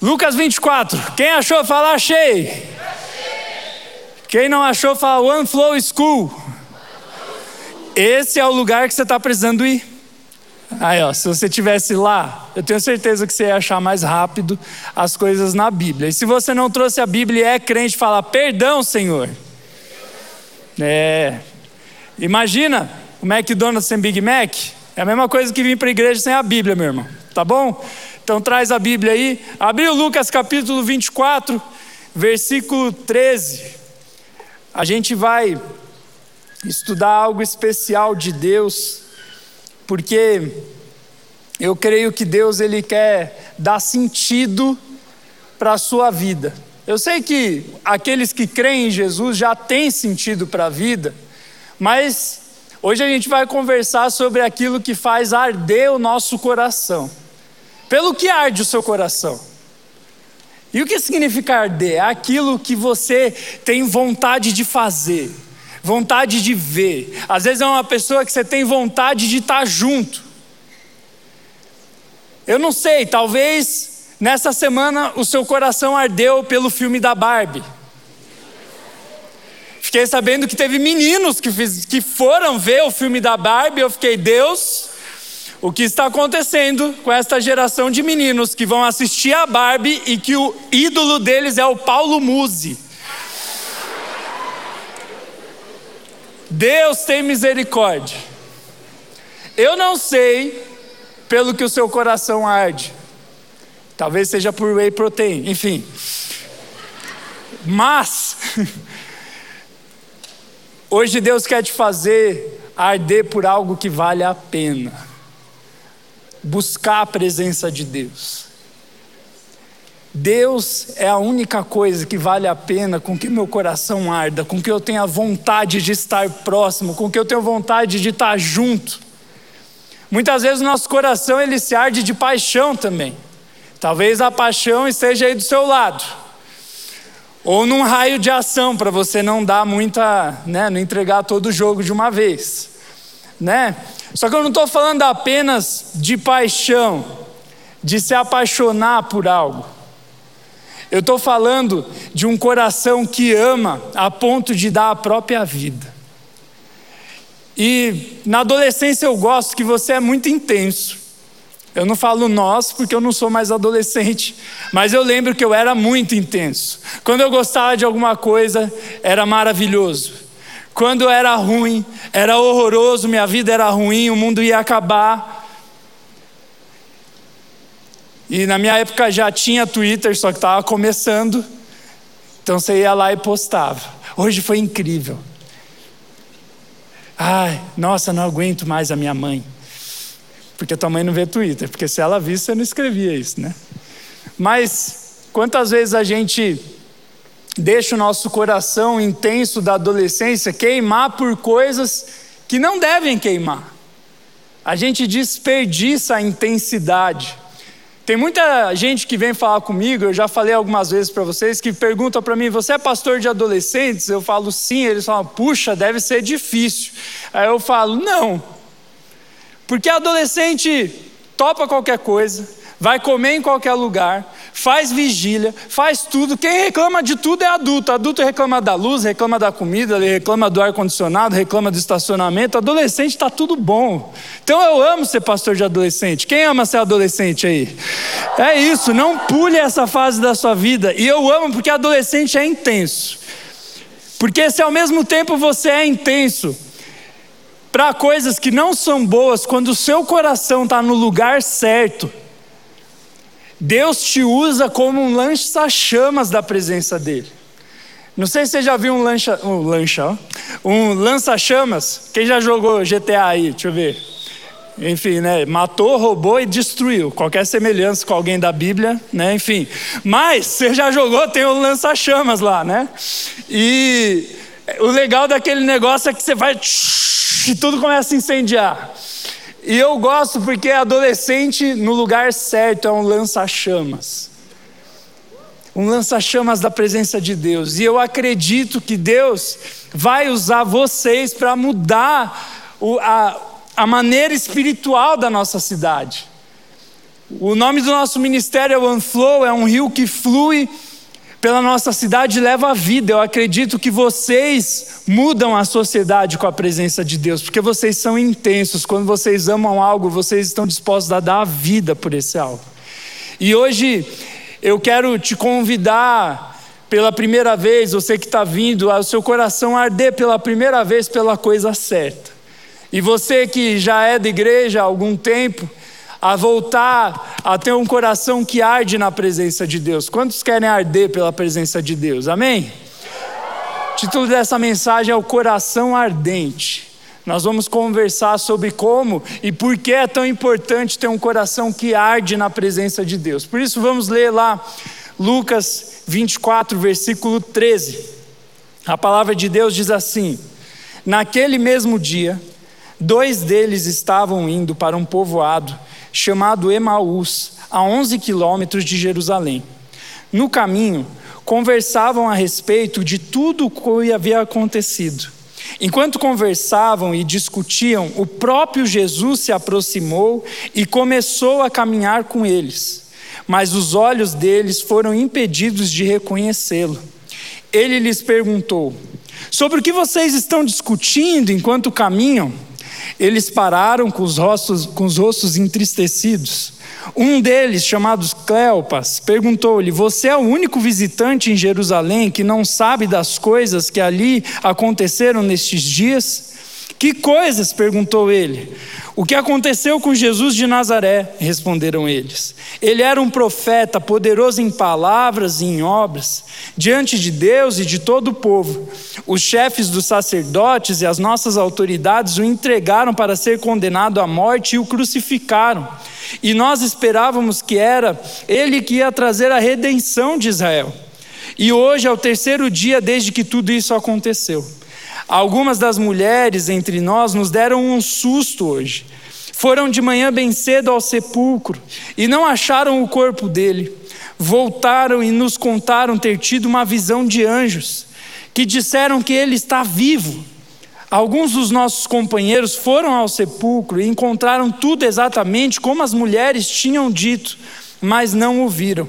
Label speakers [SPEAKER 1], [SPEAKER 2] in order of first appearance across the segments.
[SPEAKER 1] Lucas 24. Quem achou, fala achei. Quem não achou, fala One Flow School. Esse é o lugar que você está precisando ir. Aí, ó, se você tivesse lá, eu tenho certeza que você ia achar mais rápido as coisas na Bíblia. E se você não trouxe a Bíblia e é crente, fala: Perdão, Senhor. É. Imagina o McDonald's sem Big Mac. É a mesma coisa que vir para a igreja sem a Bíblia, meu irmão. Tá bom? Então traz a Bíblia aí. Abriu Lucas capítulo 24, versículo 13. A gente vai estudar algo especial de Deus, porque eu creio que Deus ele quer dar sentido para a sua vida. Eu sei que aqueles que creem em Jesus já têm sentido para a vida, mas hoje a gente vai conversar sobre aquilo que faz arder o nosso coração. Pelo que arde o seu coração? E o que significa arder? É aquilo que você tem vontade de fazer, vontade de ver. Às vezes é uma pessoa que você tem vontade de estar junto. Eu não sei, talvez nessa semana o seu coração ardeu pelo filme da Barbie. Fiquei sabendo que teve meninos que, fiz, que foram ver o filme da Barbie. Eu fiquei, Deus, o que está acontecendo com esta geração de meninos que vão assistir a Barbie e que o ídolo deles é o Paulo Musi. Deus tem misericórdia. Eu não sei pelo que o seu coração arde. Talvez seja por whey protein, enfim. Mas hoje Deus quer te fazer arder por algo que vale a pena buscar a presença de Deus. Deus é a única coisa que vale a pena com que meu coração arda, com que eu tenha vontade de estar próximo, com que eu tenha vontade de estar junto. Muitas vezes nosso coração ele se arde de paixão também. Talvez a paixão esteja aí do seu lado. Ou num raio de ação para você não dar muita, né, não entregar todo o jogo de uma vez, né? Só que eu não estou falando apenas de paixão, de se apaixonar por algo. Eu estou falando de um coração que ama a ponto de dar a própria vida. E na adolescência eu gosto que você é muito intenso. Eu não falo nós porque eu não sou mais adolescente, mas eu lembro que eu era muito intenso. Quando eu gostava de alguma coisa, era maravilhoso. Quando era ruim, era horroroso, minha vida era ruim, o mundo ia acabar. E na minha época já tinha Twitter, só que estava começando. Então você ia lá e postava. Hoje foi incrível. Ai, nossa, não aguento mais a minha mãe. Porque tua mãe não vê Twitter, porque se ela visse, você não escrevia isso, né? Mas quantas vezes a gente deixa o nosso coração intenso da adolescência queimar por coisas que não devem queimar. A gente desperdiça a intensidade. Tem muita gente que vem falar comigo, eu já falei algumas vezes para vocês, que pergunta para mim: você é pastor de adolescentes? Eu falo sim. Eles falam: puxa, deve ser difícil. Aí eu falo: não. Porque adolescente topa qualquer coisa, vai comer em qualquer lugar, faz vigília, faz tudo. Quem reclama de tudo é adulto. Adulto reclama da luz, reclama da comida, reclama do ar-condicionado, reclama do estacionamento. Adolescente está tudo bom. Então eu amo ser pastor de adolescente. Quem ama ser adolescente aí? É isso, não pule essa fase da sua vida. E eu amo porque adolescente é intenso. Porque se ao mesmo tempo você é intenso, para coisas que não são boas, quando o seu coração está no lugar certo, Deus te usa como um lança-chamas da presença dele. Não sei se você já viu um lancha, um lancha, um lança-chamas. Quem já jogou GTA aí? Deixa eu ver. Enfim, né? Matou, roubou e destruiu. Qualquer semelhança com alguém da Bíblia, né? Enfim. Mas você já jogou, tem um lança-chamas lá, né? E o legal daquele negócio é que você vai e tudo começa a incendiar. E eu gosto porque adolescente no lugar certo é um lança-chamas. Um lança-chamas da presença de Deus. E eu acredito que Deus vai usar vocês para mudar o, a, a maneira espiritual da nossa cidade. O nome do nosso ministério é One Flow, é um rio que flui pela nossa cidade leva a vida. Eu acredito que vocês mudam a sociedade com a presença de Deus, porque vocês são intensos. Quando vocês amam algo, vocês estão dispostos a dar a vida por esse algo. E hoje eu quero te convidar pela primeira vez, você que está vindo, ao seu coração arder pela primeira vez pela coisa certa. E você que já é da igreja há algum tempo, a voltar a ter um coração que arde na presença de Deus. Quantos querem arder pela presença de Deus? Amém? O título dessa mensagem é O Coração Ardente. Nós vamos conversar sobre como e por que é tão importante ter um coração que arde na presença de Deus. Por isso, vamos ler lá Lucas 24, versículo 13. A palavra de Deus diz assim: Naquele mesmo dia, dois deles estavam indo para um povoado chamado Emaús, a 11 quilômetros de Jerusalém. No caminho, conversavam a respeito de tudo o que havia acontecido. Enquanto conversavam e discutiam, o próprio Jesus se aproximou e começou a caminhar com eles mas os olhos deles foram impedidos de reconhecê-lo. Ele lhes perguntou: Sobre o que vocês estão discutindo enquanto caminham? Eles pararam com os rostos, com os rostos entristecidos. Um deles, chamado Cleopas, perguntou-lhe: Você é o único visitante em Jerusalém que não sabe das coisas que ali aconteceram nestes dias? Que coisas? perguntou ele. O que aconteceu com Jesus de Nazaré? Responderam eles. Ele era um profeta, poderoso em palavras e em obras, diante de Deus e de todo o povo. Os chefes dos sacerdotes e as nossas autoridades o entregaram para ser condenado à morte e o crucificaram. E nós esperávamos que era ele que ia trazer a redenção de Israel. E hoje é o terceiro dia desde que tudo isso aconteceu. Algumas das mulheres entre nós nos deram um susto hoje. Foram de manhã bem cedo ao sepulcro e não acharam o corpo dele. Voltaram e nos contaram ter tido uma visão de anjos que disseram que ele está vivo. Alguns dos nossos companheiros foram ao sepulcro e encontraram tudo exatamente como as mulheres tinham dito, mas não o viram.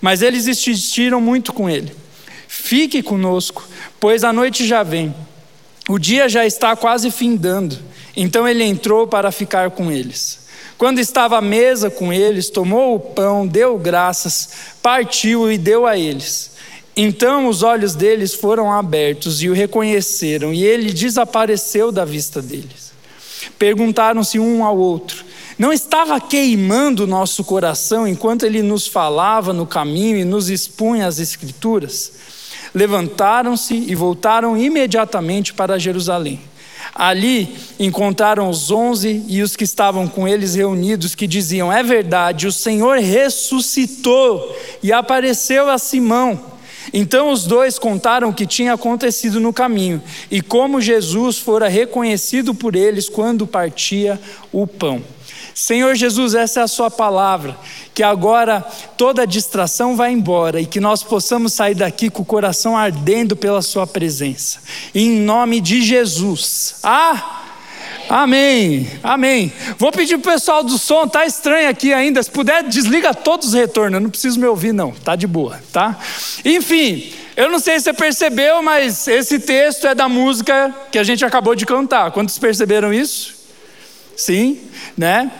[SPEAKER 1] mas eles insistiram muito com ele. Fique conosco, pois a noite já vem. O dia já está quase findando. Então ele entrou para ficar com eles. Quando estava à mesa com eles, tomou o pão, deu graças, partiu e deu a eles. Então os olhos deles foram abertos e o reconheceram, e ele desapareceu da vista deles. Perguntaram-se um ao outro: Não estava queimando o nosso coração enquanto ele nos falava no caminho e nos expunha as Escrituras? levantaram-se e voltaram imediatamente para Jerusalém. Ali encontraram os onze e os que estavam com eles reunidos, que diziam: É verdade, o Senhor ressuscitou e apareceu a Simão. Então os dois contaram o que tinha acontecido no caminho e como Jesus fora reconhecido por eles quando partia o pão. Senhor Jesus, essa é a Sua palavra, que agora toda distração vai embora e que nós possamos sair daqui com o coração ardendo pela Sua presença. Em nome de Jesus. Ah! Amém, amém. Vou pedir pro pessoal do som, tá estranho aqui ainda. Se puder, desliga todos os retornos. Eu não preciso me ouvir, não. Tá de boa, tá? Enfim, eu não sei se você percebeu, mas esse texto é da música que a gente acabou de cantar. Quantos perceberam isso? Sim, né?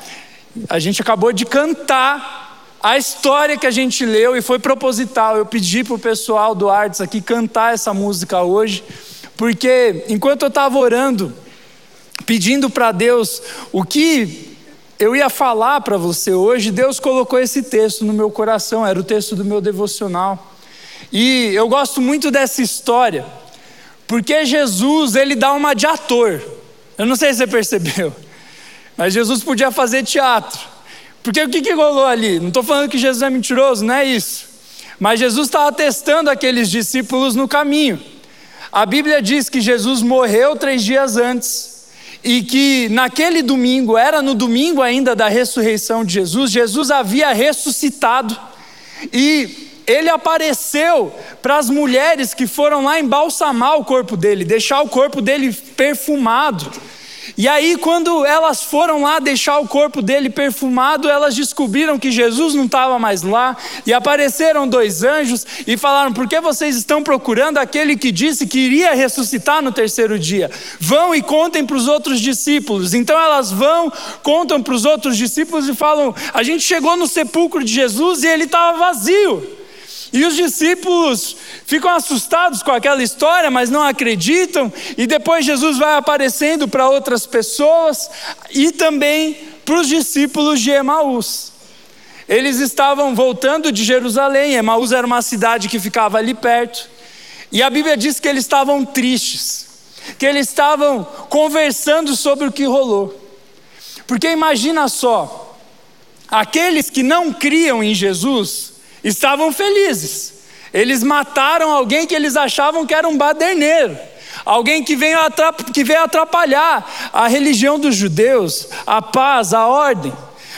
[SPEAKER 1] A gente acabou de cantar a história que a gente leu e foi proposital. Eu pedi para o pessoal do Artes aqui cantar essa música hoje, porque enquanto eu estava orando, pedindo para Deus o que eu ia falar para você hoje, Deus colocou esse texto no meu coração, era o texto do meu devocional. E eu gosto muito dessa história, porque Jesus, ele dá uma de ator. Eu não sei se você percebeu. Mas Jesus podia fazer teatro, Porque o que, que rolou ali? Não estou falando que Jesus é mentiroso, não é isso. Mas Jesus estava testando aqueles discípulos no caminho. A Bíblia diz que Jesus morreu três dias antes e que naquele domingo, era no domingo ainda da ressurreição de Jesus, Jesus havia ressuscitado e ele apareceu para as mulheres que foram lá embalsamar o corpo dele, deixar o corpo dele perfumado. E aí, quando elas foram lá deixar o corpo dele perfumado, elas descobriram que Jesus não estava mais lá, e apareceram dois anjos e falaram: Por que vocês estão procurando aquele que disse que iria ressuscitar no terceiro dia? Vão e contem para os outros discípulos. Então elas vão, contam para os outros discípulos e falam: A gente chegou no sepulcro de Jesus e ele estava vazio. E os discípulos ficam assustados com aquela história, mas não acreditam, e depois Jesus vai aparecendo para outras pessoas e também para os discípulos de Emaús. Eles estavam voltando de Jerusalém, Emaús era uma cidade que ficava ali perto, e a Bíblia diz que eles estavam tristes, que eles estavam conversando sobre o que rolou. Porque imagina só, aqueles que não criam em Jesus, estavam felizes. Eles mataram alguém que eles achavam que era um baderneiro, alguém que veio, que veio atrapalhar a religião dos judeus, a paz, a ordem.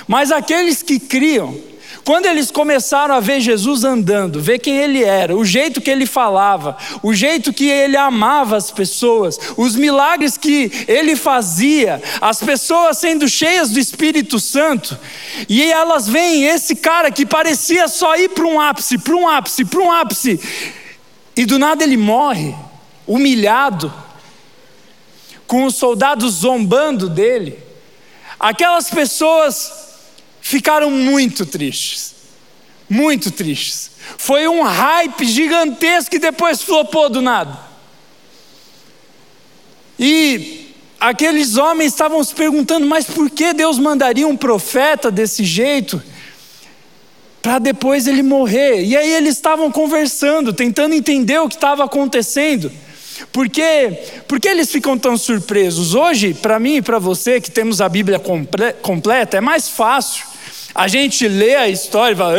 [SPEAKER 1] Mas aqueles que criam, quando eles começaram a ver Jesus andando, ver quem ele era, o jeito que ele falava, o jeito que ele amava as pessoas, os milagres que ele fazia, as pessoas sendo cheias do Espírito Santo, e elas veem esse cara que parecia só ir para um ápice, para um ápice, para um ápice, e do nada ele morre, humilhado, com os soldados zombando dele. Aquelas pessoas ficaram muito tristes. Muito tristes. Foi um hype gigantesco que depois flopou do nada. E aqueles homens estavam se perguntando: mas por que Deus mandaria um profeta desse jeito? Para depois ele morrer. E aí eles estavam conversando, tentando entender o que estava acontecendo. Por que, por que eles ficam tão surpresos? Hoje, para mim e para você que temos a Bíblia comple completa, é mais fácil a gente lê a história e fala,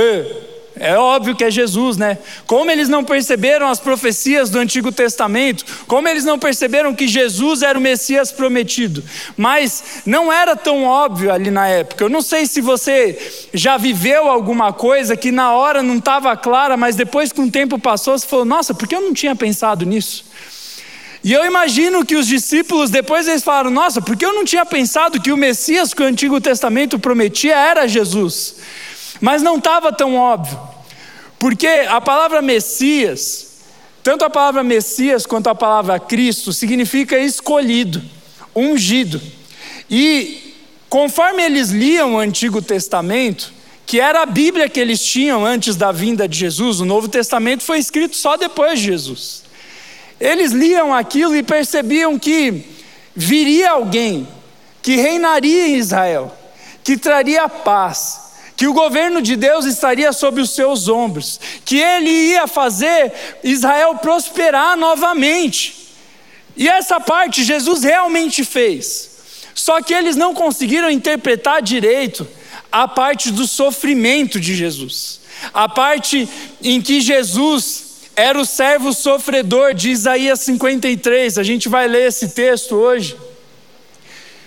[SPEAKER 1] é óbvio que é Jesus, né? Como eles não perceberam as profecias do Antigo Testamento, como eles não perceberam que Jesus era o Messias prometido, mas não era tão óbvio ali na época. Eu não sei se você já viveu alguma coisa que na hora não estava clara, mas depois que um tempo passou, você falou: Nossa, por que eu não tinha pensado nisso? E eu imagino que os discípulos depois eles falaram: Nossa, porque eu não tinha pensado que o Messias que o Antigo Testamento prometia era Jesus. Mas não estava tão óbvio. Porque a palavra Messias, tanto a palavra Messias quanto a palavra Cristo, significa escolhido, ungido. E conforme eles liam o Antigo Testamento, que era a Bíblia que eles tinham antes da vinda de Jesus, o Novo Testamento foi escrito só depois de Jesus. Eles liam aquilo e percebiam que viria alguém que reinaria em Israel, que traria paz, que o governo de Deus estaria sobre os seus ombros, que ele ia fazer Israel prosperar novamente. E essa parte Jesus realmente fez. Só que eles não conseguiram interpretar direito a parte do sofrimento de Jesus, a parte em que Jesus era o servo sofredor de Isaías 53. A gente vai ler esse texto hoje.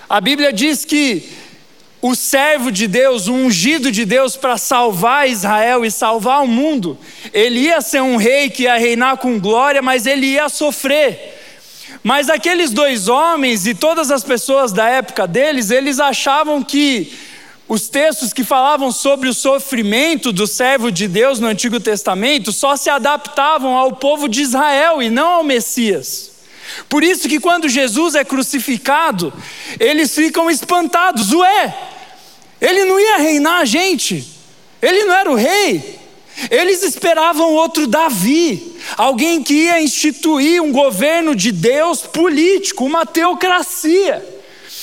[SPEAKER 1] A Bíblia diz que o servo de Deus, o ungido de Deus para salvar Israel e salvar o mundo, ele ia ser um rei que ia reinar com glória, mas ele ia sofrer. Mas aqueles dois homens e todas as pessoas da época deles, eles achavam que os textos que falavam sobre o sofrimento do servo de Deus no Antigo Testamento só se adaptavam ao povo de Israel e não ao Messias. Por isso que quando Jesus é crucificado, eles ficam espantados. Ué, ele não ia reinar a gente, ele não era o rei. Eles esperavam outro Davi, alguém que ia instituir um governo de Deus político, uma teocracia.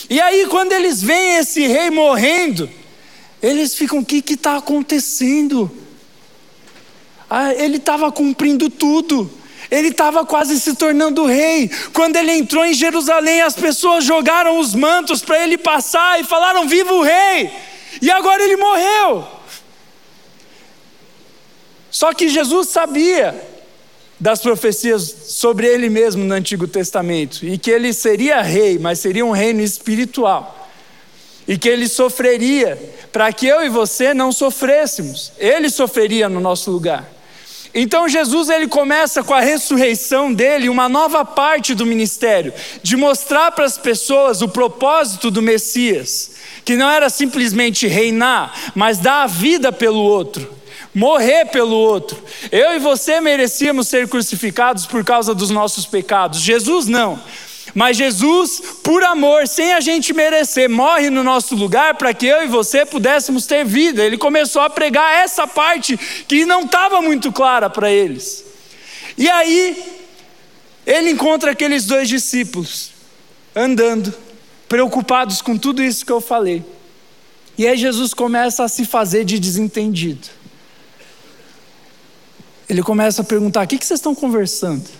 [SPEAKER 1] E aí, quando eles veem esse rei morrendo, eles ficam: o que está acontecendo? Ah, ele estava cumprindo tudo. Ele estava quase se tornando rei. Quando ele entrou em Jerusalém, as pessoas jogaram os mantos para ele passar e falaram: Viva o rei! E agora ele morreu. Só que Jesus sabia das profecias sobre ele mesmo no Antigo Testamento e que ele seria rei, mas seria um reino espiritual. E que ele sofreria para que eu e você não sofrêssemos. Ele sofreria no nosso lugar. Então Jesus ele começa com a ressurreição dele, uma nova parte do ministério, de mostrar para as pessoas o propósito do Messias, que não era simplesmente reinar, mas dar a vida pelo outro, morrer pelo outro. Eu e você merecíamos ser crucificados por causa dos nossos pecados. Jesus não. Mas Jesus, por amor, sem a gente merecer, morre no nosso lugar para que eu e você pudéssemos ter vida. Ele começou a pregar essa parte que não estava muito clara para eles. E aí, ele encontra aqueles dois discípulos andando, preocupados com tudo isso que eu falei. E aí Jesus começa a se fazer de desentendido. Ele começa a perguntar: o que vocês estão conversando?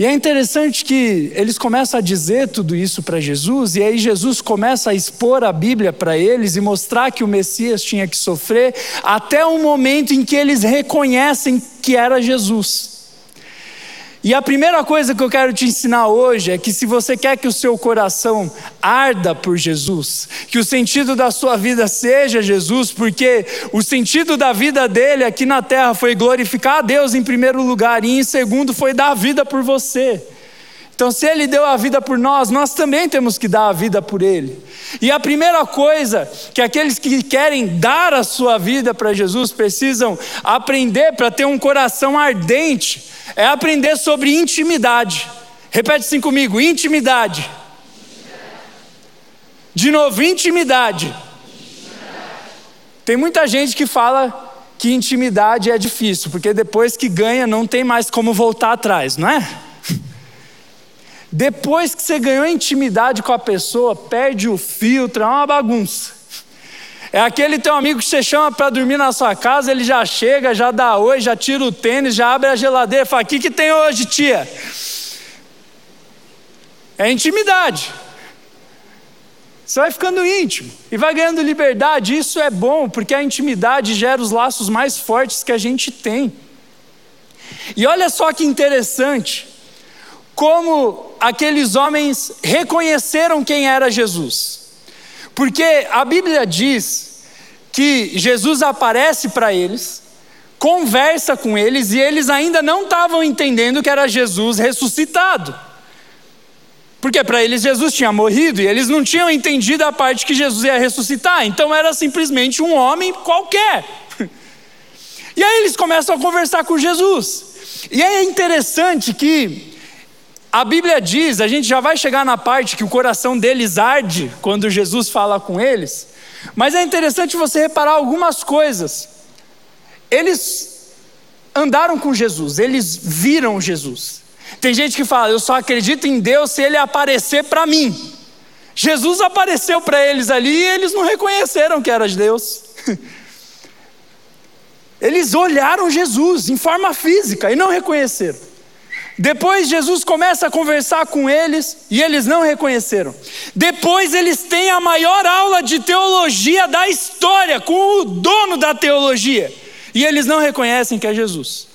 [SPEAKER 1] E é interessante que eles começam a dizer tudo isso para Jesus, e aí Jesus começa a expor a Bíblia para eles e mostrar que o Messias tinha que sofrer, até o momento em que eles reconhecem que era Jesus. E a primeira coisa que eu quero te ensinar hoje é que se você quer que o seu coração arda por Jesus, que o sentido da sua vida seja Jesus, porque o sentido da vida dele aqui na terra foi glorificar a Deus em primeiro lugar e em segundo foi dar vida por você. Então, se Ele deu a vida por nós, nós também temos que dar a vida por Ele. E a primeira coisa que aqueles que querem dar a sua vida para Jesus precisam aprender para ter um coração ardente é aprender sobre intimidade. Repete assim comigo: intimidade. De novo, intimidade. Tem muita gente que fala que intimidade é difícil, porque depois que ganha não tem mais como voltar atrás, não é? Depois que você ganhou intimidade com a pessoa, perde o filtro, é uma bagunça. É aquele teu amigo que você chama para dormir na sua casa, ele já chega, já dá oi, já tira o tênis, já abre a geladeira, fala: O que, que tem hoje, tia? É intimidade. Você vai ficando íntimo e vai ganhando liberdade. Isso é bom, porque a intimidade gera os laços mais fortes que a gente tem. E olha só que interessante como aqueles homens reconheceram quem era Jesus. Porque a Bíblia diz que Jesus aparece para eles, conversa com eles e eles ainda não estavam entendendo que era Jesus ressuscitado. Porque para eles Jesus tinha morrido e eles não tinham entendido a parte que Jesus ia ressuscitar, então era simplesmente um homem qualquer. E aí eles começam a conversar com Jesus. E é interessante que a Bíblia diz, a gente já vai chegar na parte que o coração deles arde quando Jesus fala com eles, mas é interessante você reparar algumas coisas. Eles andaram com Jesus, eles viram Jesus. Tem gente que fala, eu só acredito em Deus se ele aparecer para mim. Jesus apareceu para eles ali e eles não reconheceram que era de Deus. Eles olharam Jesus em forma física e não reconheceram. Depois Jesus começa a conversar com eles e eles não reconheceram. Depois eles têm a maior aula de teologia da história com o dono da teologia e eles não reconhecem que é Jesus.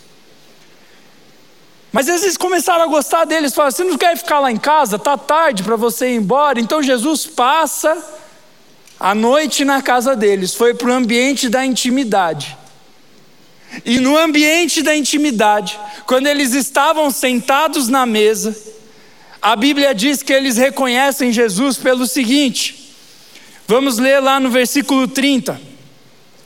[SPEAKER 1] Mas eles começaram a gostar deles, falam: "Você não quer ficar lá em casa? Tá tarde para você ir embora". Então Jesus passa a noite na casa deles, foi para o ambiente da intimidade. E no ambiente da intimidade, quando eles estavam sentados na mesa, a Bíblia diz que eles reconhecem Jesus pelo seguinte. Vamos ler lá no versículo 30.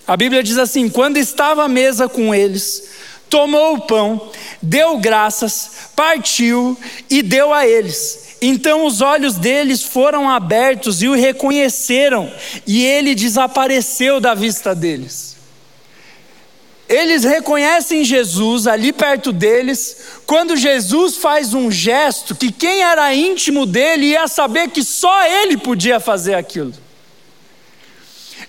[SPEAKER 1] A Bíblia diz assim: Quando estava à mesa com eles, tomou o pão, deu graças, partiu e deu a eles. Então os olhos deles foram abertos e o reconheceram, e ele desapareceu da vista deles. Eles reconhecem Jesus ali perto deles, quando Jesus faz um gesto que quem era íntimo dele ia saber que só ele podia fazer aquilo.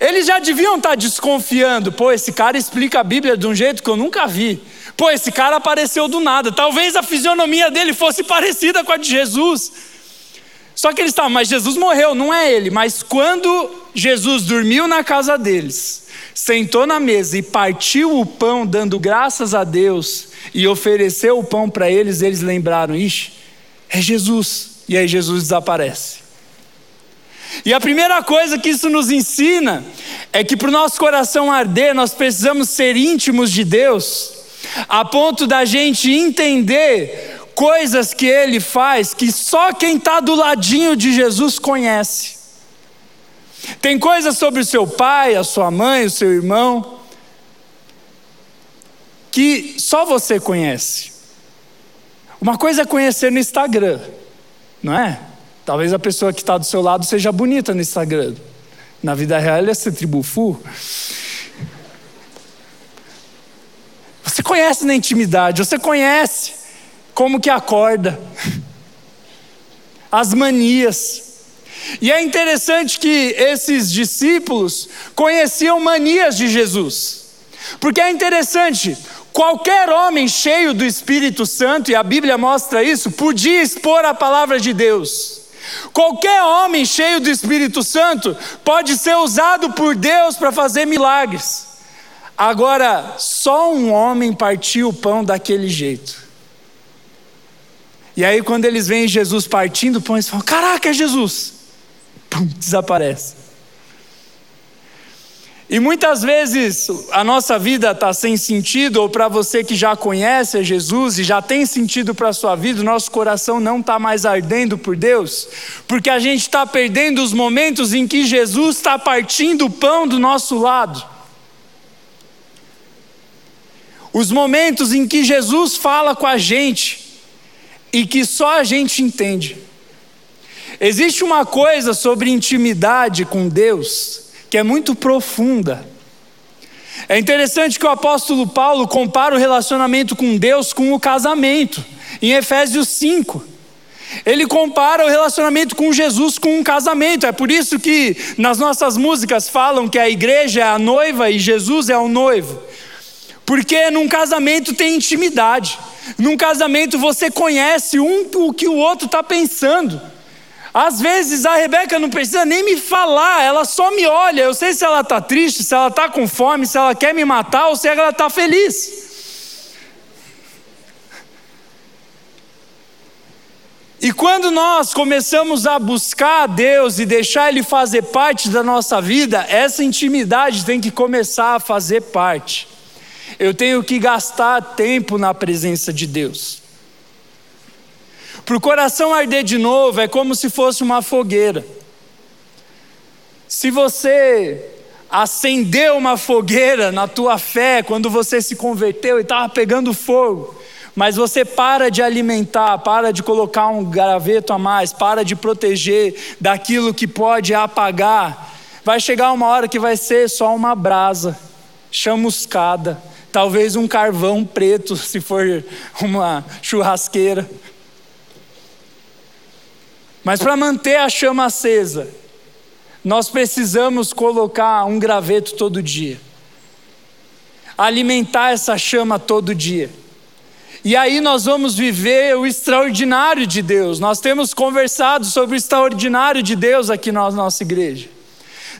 [SPEAKER 1] Eles já deviam estar desconfiando, pô, esse cara explica a Bíblia de um jeito que eu nunca vi. Pô, esse cara apareceu do nada. Talvez a fisionomia dele fosse parecida com a de Jesus. Só que eles estavam, mas Jesus morreu, não é ele. Mas quando Jesus dormiu na casa deles, sentou na mesa e partiu o pão, dando graças a Deus, e ofereceu o pão para eles, eles lembraram: ixi, é Jesus. E aí Jesus desaparece. E a primeira coisa que isso nos ensina é que para o nosso coração arder, nós precisamos ser íntimos de Deus, a ponto da gente entender coisas que Ele faz que só quem está do ladinho de Jesus conhece. Tem coisas sobre o seu pai, a sua mãe, o seu irmão, que só você conhece. Uma coisa é conhecer no Instagram, não é? Talvez a pessoa que está do seu lado seja bonita no Instagram. Na vida real, ele é ser tribufu. Você conhece na intimidade, você conhece como que acorda, as manias. E é interessante que esses discípulos conheciam manias de Jesus. Porque é interessante, qualquer homem cheio do Espírito Santo, e a Bíblia mostra isso, podia expor a palavra de Deus. Qualquer homem cheio do Espírito Santo pode ser usado por Deus para fazer milagres. Agora, só um homem partiu o pão daquele jeito. E aí, quando eles veem Jesus partindo o pão, eles falam: Caraca, é Jesus! Pum, desaparece. E muitas vezes a nossa vida está sem sentido, ou para você que já conhece Jesus e já tem sentido para a sua vida, o nosso coração não está mais ardendo por Deus, porque a gente está perdendo os momentos em que Jesus está partindo o pão do nosso lado. Os momentos em que Jesus fala com a gente e que só a gente entende. Existe uma coisa sobre intimidade com Deus que é muito profunda. É interessante que o apóstolo Paulo compara o relacionamento com Deus com o casamento, em Efésios 5. Ele compara o relacionamento com Jesus com um casamento. É por isso que nas nossas músicas falam que a igreja é a noiva e Jesus é o noivo. Porque num casamento tem intimidade. Num casamento você conhece um o que o outro está pensando. Às vezes a Rebeca não precisa nem me falar, ela só me olha. Eu sei se ela está triste, se ela está com fome, se ela quer me matar ou se ela está feliz. E quando nós começamos a buscar a Deus e deixar Ele fazer parte da nossa vida, essa intimidade tem que começar a fazer parte. Eu tenho que gastar tempo na presença de Deus. Para o coração arder de novo é como se fosse uma fogueira. Se você acendeu uma fogueira na tua fé quando você se converteu e estava pegando fogo, mas você para de alimentar, para de colocar um graveto a mais, para de proteger daquilo que pode apagar, vai chegar uma hora que vai ser só uma brasa chamuscada, talvez um carvão preto, se for uma churrasqueira. Mas para manter a chama acesa, nós precisamos colocar um graveto todo dia, alimentar essa chama todo dia. E aí nós vamos viver o extraordinário de Deus. Nós temos conversado sobre o extraordinário de Deus aqui na nossa igreja.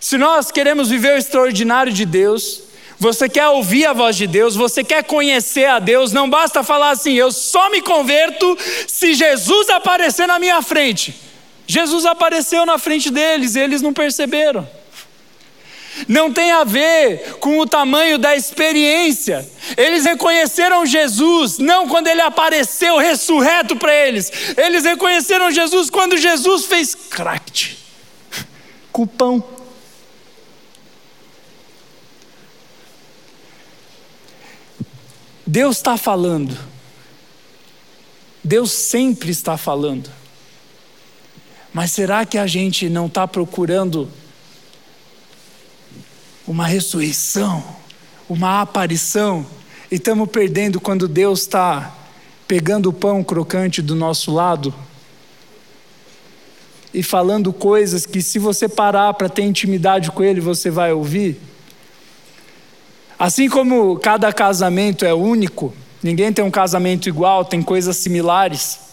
[SPEAKER 1] Se nós queremos viver o extraordinário de Deus, você quer ouvir a voz de Deus, você quer conhecer a Deus, não basta falar assim, eu só me converto se Jesus aparecer na minha frente. Jesus apareceu na frente deles e eles não perceberam. Não tem a ver com o tamanho da experiência. Eles reconheceram Jesus não quando ele apareceu ressurreto para eles. Eles reconheceram Jesus quando Jesus fez crack com pão. Deus está falando. Deus sempre está falando. Mas será que a gente não está procurando uma ressurreição, uma aparição, e estamos perdendo quando Deus está pegando o pão crocante do nosso lado e falando coisas que, se você parar para ter intimidade com Ele, você vai ouvir? Assim como cada casamento é único, ninguém tem um casamento igual, tem coisas similares.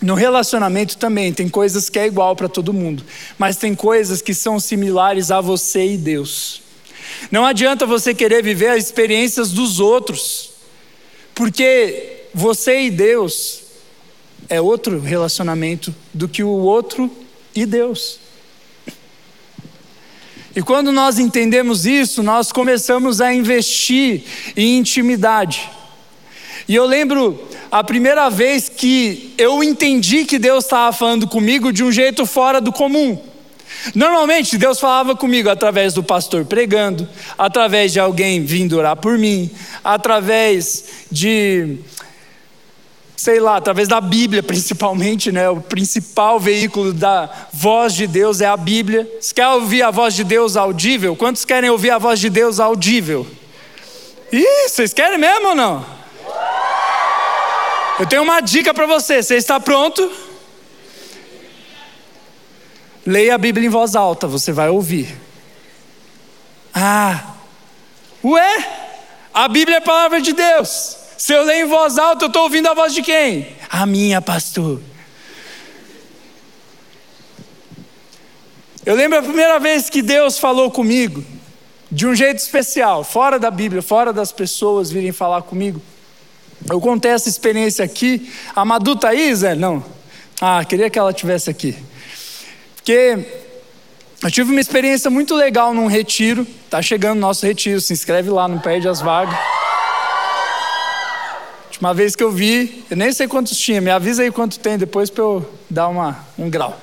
[SPEAKER 1] No relacionamento também tem coisas que é igual para todo mundo, mas tem coisas que são similares a você e Deus. Não adianta você querer viver as experiências dos outros, porque você e Deus é outro relacionamento do que o outro e Deus. E quando nós entendemos isso, nós começamos a investir em intimidade. E eu lembro a primeira vez que eu entendi que Deus estava falando comigo de um jeito fora do comum. Normalmente Deus falava comigo através do pastor pregando, através de alguém vindo orar por mim, através de, sei lá, através da Bíblia principalmente, né? O principal veículo da voz de Deus é a Bíblia. Você quer ouvir a voz de Deus audível? Quantos querem ouvir a voz de Deus audível? Ih, vocês querem mesmo ou não? Eu tenho uma dica para você. Você está pronto? Leia a Bíblia em voz alta, você vai ouvir. Ah, ué? A Bíblia é a palavra de Deus. Se eu leio em voz alta, eu estou ouvindo a voz de quem? A minha, pastor. Eu lembro a primeira vez que Deus falou comigo, de um jeito especial, fora da Bíblia, fora das pessoas virem falar comigo. Eu contei essa experiência aqui. A Madu está aí, Zé? Não. Ah, queria que ela tivesse aqui. Porque eu tive uma experiência muito legal num retiro. Tá chegando o nosso retiro, se inscreve lá, não perde as vagas. Última vez que eu vi, eu nem sei quantos tinha, me avisa aí quanto tem depois para eu dar uma, um grau.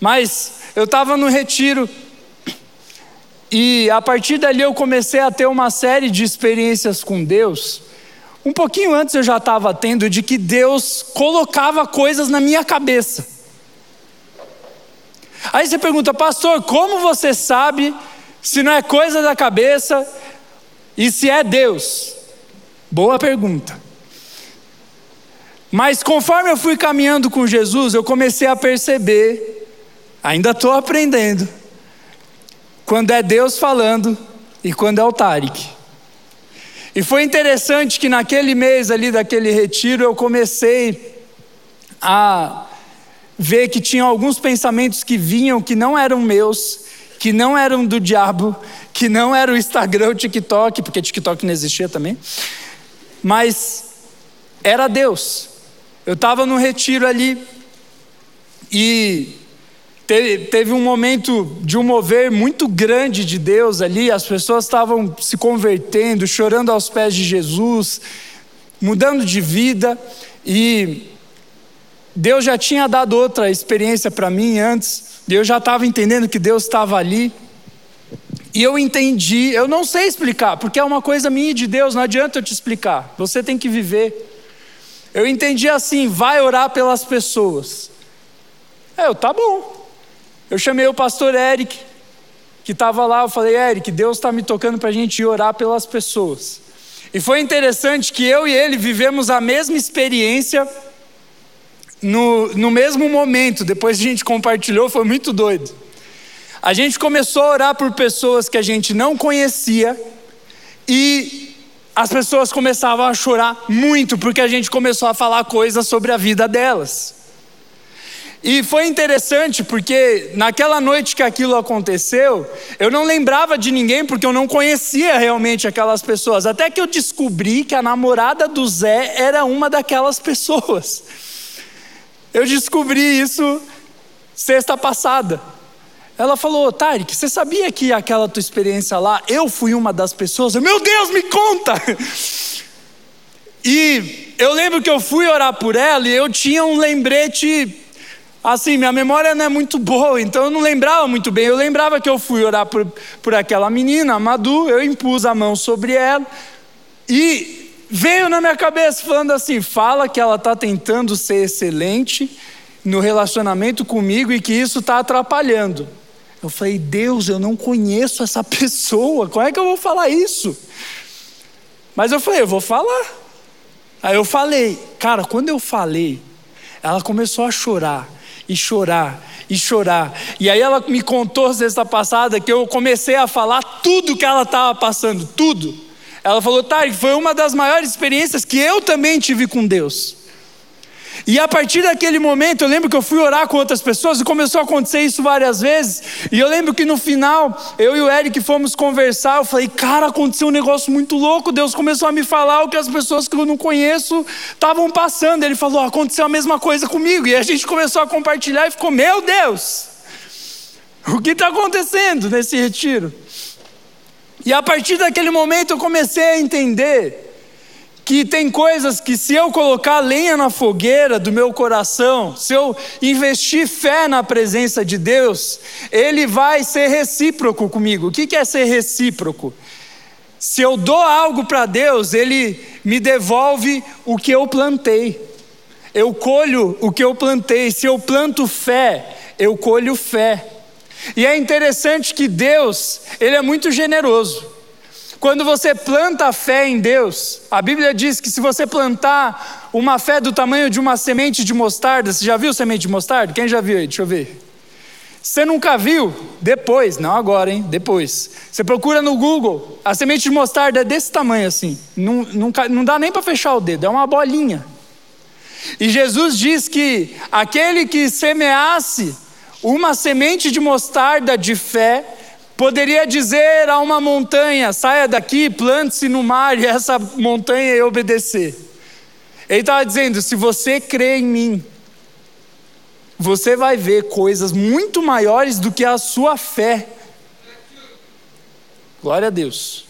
[SPEAKER 1] Mas eu estava no retiro e a partir dali eu comecei a ter uma série de experiências com Deus um pouquinho antes eu já estava tendo de que Deus colocava coisas na minha cabeça. Aí você pergunta, pastor, como você sabe se não é coisa da cabeça e se é Deus? Boa pergunta. Mas conforme eu fui caminhando com Jesus, eu comecei a perceber, ainda estou aprendendo, quando é Deus falando e quando é o Tarek. E foi interessante que naquele mês ali daquele retiro eu comecei a ver que tinha alguns pensamentos que vinham que não eram meus, que não eram do diabo, que não era o Instagram, o TikTok, porque TikTok não existia também, mas era Deus. Eu estava no retiro ali e Teve, um momento de um mover muito grande de Deus ali, as pessoas estavam se convertendo, chorando aos pés de Jesus, mudando de vida, e Deus já tinha dado outra experiência para mim antes, e eu já estava entendendo que Deus estava ali, e eu entendi, eu não sei explicar, porque é uma coisa minha de Deus, não adianta eu te explicar, você tem que viver. Eu entendi assim: vai orar pelas pessoas. Eu, tá bom. Eu chamei o pastor Eric, que estava lá, eu falei, Eric, Deus está me tocando para a gente orar pelas pessoas. E foi interessante que eu e ele vivemos a mesma experiência no, no mesmo momento, depois a gente compartilhou, foi muito doido. A gente começou a orar por pessoas que a gente não conhecia e as pessoas começavam a chorar muito porque a gente começou a falar coisas sobre a vida delas. E foi interessante porque naquela noite que aquilo aconteceu, eu não lembrava de ninguém porque eu não conhecia realmente aquelas pessoas. Até que eu descobri que a namorada do Zé era uma daquelas pessoas. Eu descobri isso sexta passada. Ela falou, Tarek, você sabia que aquela tua experiência lá, eu fui uma das pessoas? Eu, Meu Deus, me conta! E eu lembro que eu fui orar por ela e eu tinha um lembrete Assim, minha memória não é muito boa, então eu não lembrava muito bem. Eu lembrava que eu fui orar por, por aquela menina, a Madu, eu impus a mão sobre ela e veio na minha cabeça falando assim: fala que ela está tentando ser excelente no relacionamento comigo e que isso está atrapalhando. Eu falei, Deus, eu não conheço essa pessoa, como é que eu vou falar isso? Mas eu falei, eu vou falar. Aí eu falei, cara, quando eu falei, ela começou a chorar e chorar e chorar. E aí ela me contou sexta passada que eu comecei a falar tudo que ela estava passando, tudo. Ela falou, Tarek, foi uma das maiores experiências que eu também tive com Deus. E a partir daquele momento, eu lembro que eu fui orar com outras pessoas e começou a acontecer isso várias vezes. E eu lembro que no final, eu e o Eric fomos conversar. Eu falei, cara, aconteceu um negócio muito louco. Deus começou a me falar o que as pessoas que eu não conheço estavam passando. Ele falou, aconteceu a mesma coisa comigo. E a gente começou a compartilhar e ficou, meu Deus, o que está acontecendo nesse retiro? E a partir daquele momento eu comecei a entender que tem coisas que se eu colocar lenha na fogueira do meu coração, se eu investir fé na presença de Deus, Ele vai ser recíproco comigo. O que é ser recíproco? Se eu dou algo para Deus, Ele me devolve o que eu plantei. Eu colho o que eu plantei. Se eu planto fé, eu colho fé. E é interessante que Deus, Ele é muito generoso. Quando você planta a fé em Deus, a Bíblia diz que se você plantar uma fé do tamanho de uma semente de mostarda, você já viu semente de mostarda? Quem já viu aí? Deixa eu ver. Você nunca viu? Depois, não agora, hein? Depois. Você procura no Google, a semente de mostarda é desse tamanho assim. Não, não, não dá nem para fechar o dedo, é uma bolinha. E Jesus diz que aquele que semeasse uma semente de mostarda de fé, Poderia dizer a uma montanha: saia daqui, plante-se no mar, e essa montanha obedecer. Ele estava dizendo: se você crê em mim, você vai ver coisas muito maiores do que a sua fé. Glória a Deus.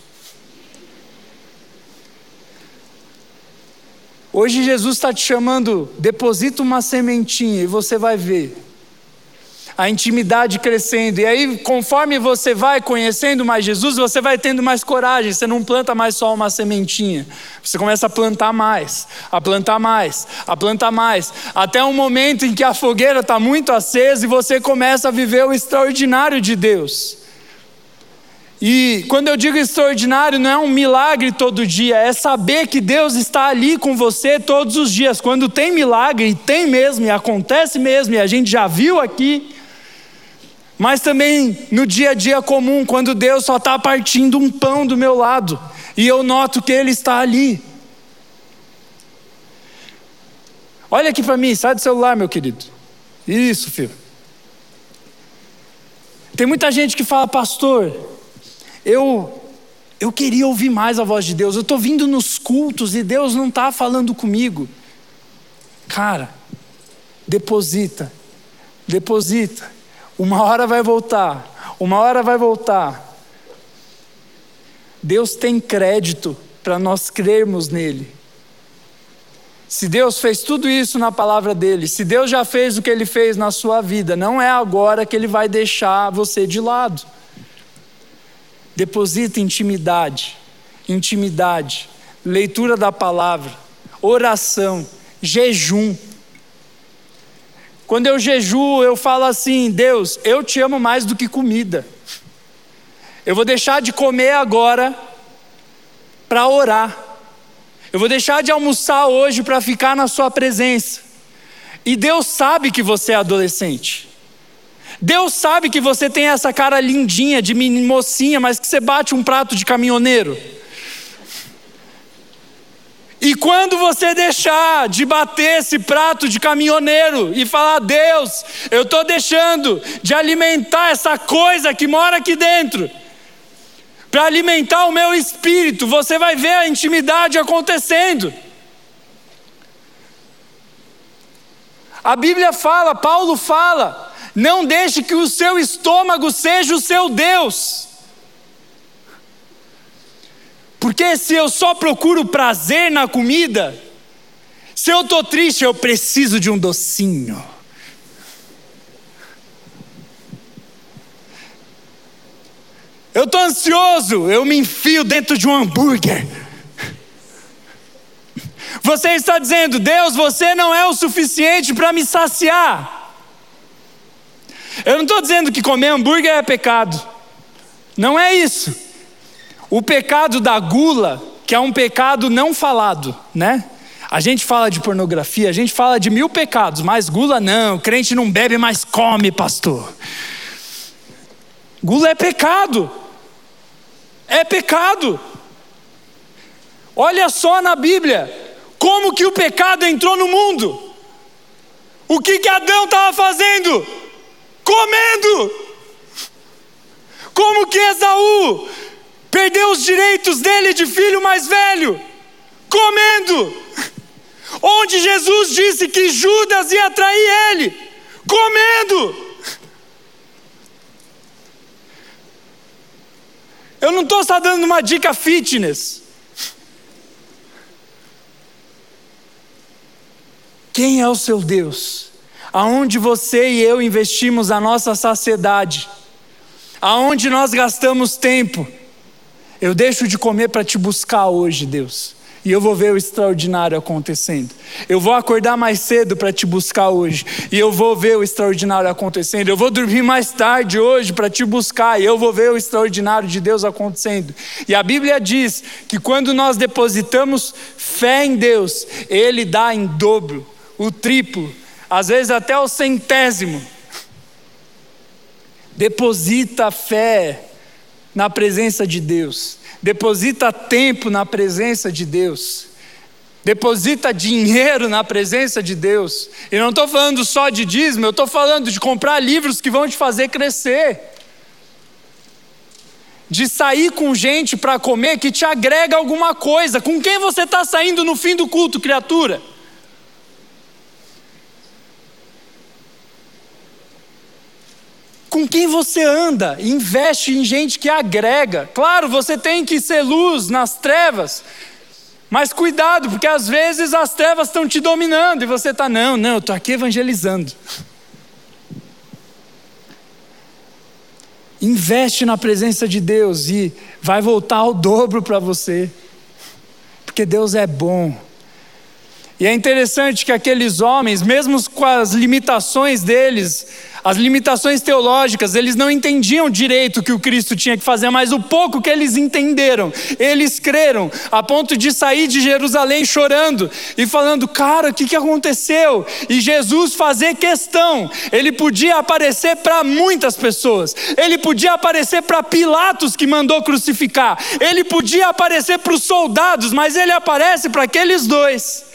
[SPEAKER 1] Hoje Jesus está te chamando, deposita uma sementinha e você vai ver a intimidade crescendo. E aí, conforme você vai conhecendo mais Jesus, você vai tendo mais coragem. Você não planta mais só uma sementinha. Você começa a plantar mais, a plantar mais, a plantar mais. Até um momento em que a fogueira está muito acesa e você começa a viver o extraordinário de Deus. E quando eu digo extraordinário, não é um milagre todo dia, é saber que Deus está ali com você todos os dias. Quando tem milagre, e tem mesmo, e acontece mesmo, e a gente já viu aqui, mas também no dia a dia comum, quando Deus só está partindo um pão do meu lado e eu noto que Ele está ali. Olha aqui para mim, sai do celular, meu querido. Isso, filho. Tem muita gente que fala, pastor, eu eu queria ouvir mais a voz de Deus. Eu estou vindo nos cultos e Deus não está falando comigo. Cara, deposita, deposita. Uma hora vai voltar, uma hora vai voltar. Deus tem crédito para nós crermos nele. Se Deus fez tudo isso na palavra dele, se Deus já fez o que ele fez na sua vida, não é agora que ele vai deixar você de lado. Deposita intimidade, intimidade, leitura da palavra, oração, jejum. Quando eu jejuo, eu falo assim: Deus, eu te amo mais do que comida. Eu vou deixar de comer agora para orar. Eu vou deixar de almoçar hoje para ficar na Sua presença. E Deus sabe que você é adolescente. Deus sabe que você tem essa cara lindinha de mocinha, mas que você bate um prato de caminhoneiro. E quando você deixar de bater esse prato de caminhoneiro e falar, Deus, eu estou deixando de alimentar essa coisa que mora aqui dentro, para alimentar o meu espírito, você vai ver a intimidade acontecendo. A Bíblia fala, Paulo fala, não deixe que o seu estômago seja o seu Deus. Porque se eu só procuro prazer na comida, se eu estou triste, eu preciso de um docinho. Eu estou ansioso, eu me enfio dentro de um hambúrguer. Você está dizendo, Deus, você não é o suficiente para me saciar. Eu não estou dizendo que comer hambúrguer é pecado. Não é isso. O pecado da gula, que é um pecado não falado, né? A gente fala de pornografia, a gente fala de mil pecados, mas gula não, crente não bebe, mas come, pastor. Gula é pecado. É pecado. Olha só na Bíblia, como que o pecado entrou no mundo. O que, que Adão estava fazendo? Comendo! Como que Esaú perdeu os direitos dele de filho mais velho? Comendo! Onde Jesus disse que Judas ia trair ele? Comendo! Eu não estou só dando uma dica fitness. Quem é o seu Deus? Aonde você e eu investimos a nossa saciedade? Aonde nós gastamos tempo? Eu deixo de comer para te buscar hoje, Deus. E eu vou ver o extraordinário acontecendo. Eu vou acordar mais cedo para te buscar hoje. E eu vou ver o extraordinário acontecendo. Eu vou dormir mais tarde hoje para te buscar. E eu vou ver o extraordinário de Deus acontecendo. E a Bíblia diz que quando nós depositamos fé em Deus, Ele dá em dobro, o triplo, às vezes até o centésimo. Deposita fé na presença de Deus deposita tempo na presença de Deus, deposita dinheiro na presença de Deus. E não estou falando só de dízimo, eu estou falando de comprar livros que vão te fazer crescer. De sair com gente para comer que te agrega alguma coisa. Com quem você está saindo no fim do culto, criatura? Com quem você anda, investe em gente que agrega. Claro, você tem que ser luz nas trevas, mas cuidado, porque às vezes as trevas estão te dominando e você está, não, não, eu estou aqui evangelizando. Investe na presença de Deus e vai voltar ao dobro para você, porque Deus é bom. E é interessante que aqueles homens, mesmo com as limitações deles, as limitações teológicas, eles não entendiam direito o que o Cristo tinha que fazer, mas o pouco que eles entenderam, eles creram, a ponto de sair de Jerusalém chorando e falando: Cara, o que, que aconteceu? E Jesus fazer questão, ele podia aparecer para muitas pessoas, ele podia aparecer para Pilatos que mandou crucificar, ele podia aparecer para os soldados, mas ele aparece para aqueles dois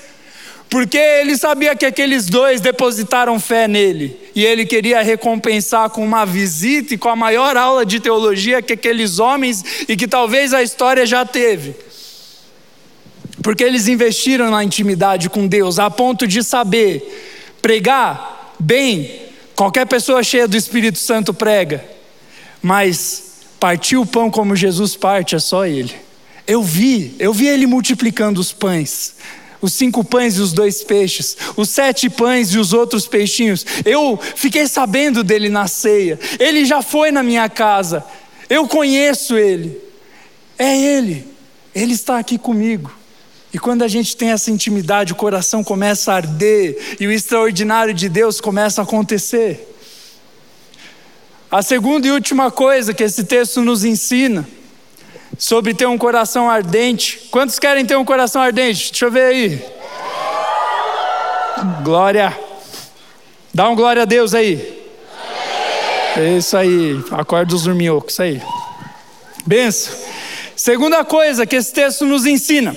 [SPEAKER 1] porque ele sabia que aqueles dois depositaram fé nele, e ele queria recompensar com uma visita e com a maior aula de teologia que aqueles homens e que talvez a história já teve. Porque eles investiram na intimidade com Deus, a ponto de saber pregar bem, qualquer pessoa cheia do Espírito Santo prega, mas partir o pão como Jesus parte é só ele. Eu vi, eu vi ele multiplicando os pães os cinco pães e os dois peixes, os sete pães e os outros peixinhos. Eu fiquei sabendo dele na ceia, ele já foi na minha casa, eu conheço ele, é ele, ele está aqui comigo. E quando a gente tem essa intimidade, o coração começa a arder e o extraordinário de Deus começa a acontecer. A segunda e última coisa que esse texto nos ensina sobre ter um coração ardente. Quantos querem ter um coração ardente? Deixa eu ver aí. Glória. Dá um glória a Deus aí. É isso aí. Acorda os dorminhocos, isso aí. Benção. Segunda coisa que esse texto nos ensina.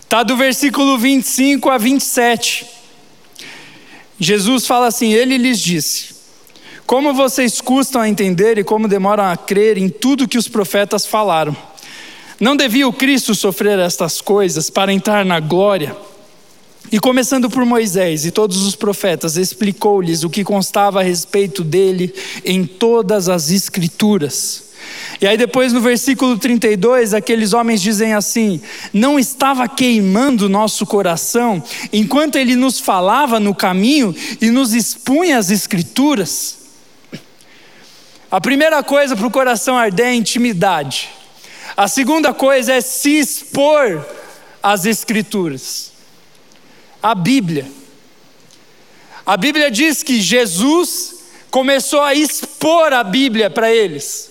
[SPEAKER 1] Está do versículo 25 a 27. Jesus fala assim: Ele lhes disse: como vocês custam a entender e como demoram a crer em tudo que os profetas falaram. Não devia o Cristo sofrer estas coisas para entrar na glória? E começando por Moisés e todos os profetas, explicou-lhes o que constava a respeito dele em todas as Escrituras. E aí, depois no versículo 32, aqueles homens dizem assim: Não estava queimando nosso coração enquanto ele nos falava no caminho e nos expunha as Escrituras? A primeira coisa para o coração arder é intimidade. A segunda coisa é se expor às Escrituras. A Bíblia. A Bíblia diz que Jesus começou a expor a Bíblia para eles.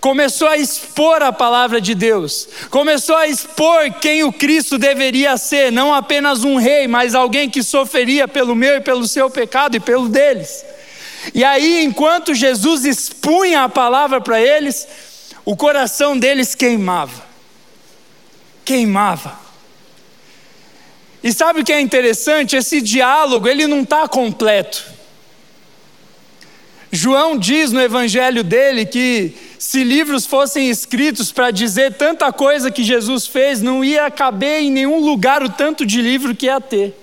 [SPEAKER 1] Começou a expor a palavra de Deus, começou a expor quem o Cristo deveria ser, não apenas um rei, mas alguém que sofreria pelo meu e pelo seu pecado e pelo deles. E aí, enquanto Jesus expunha a palavra para eles, o coração deles queimava. Queimava. E sabe o que é interessante? Esse diálogo, ele não está completo. João diz no evangelho dele que se livros fossem escritos para dizer tanta coisa que Jesus fez, não ia caber em nenhum lugar o tanto de livro que ia ter.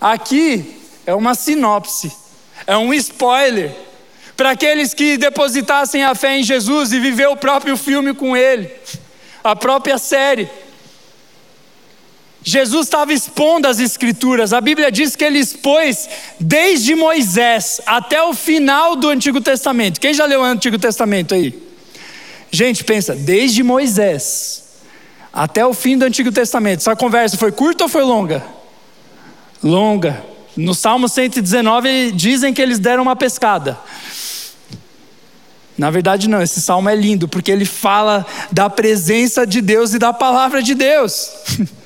[SPEAKER 1] Aqui é uma sinopse, é um spoiler para aqueles que depositassem a fé em Jesus e viver o próprio filme com ele, a própria série. Jesus estava expondo as Escrituras, a Bíblia diz que ele expôs desde Moisés até o final do Antigo Testamento. Quem já leu o Antigo Testamento aí? Gente, pensa, desde Moisés até o fim do Antigo Testamento. Essa conversa foi curta ou foi longa? Longa. No Salmo 119 dizem que eles deram uma pescada. Na verdade, não, esse salmo é lindo, porque ele fala da presença de Deus e da palavra de Deus.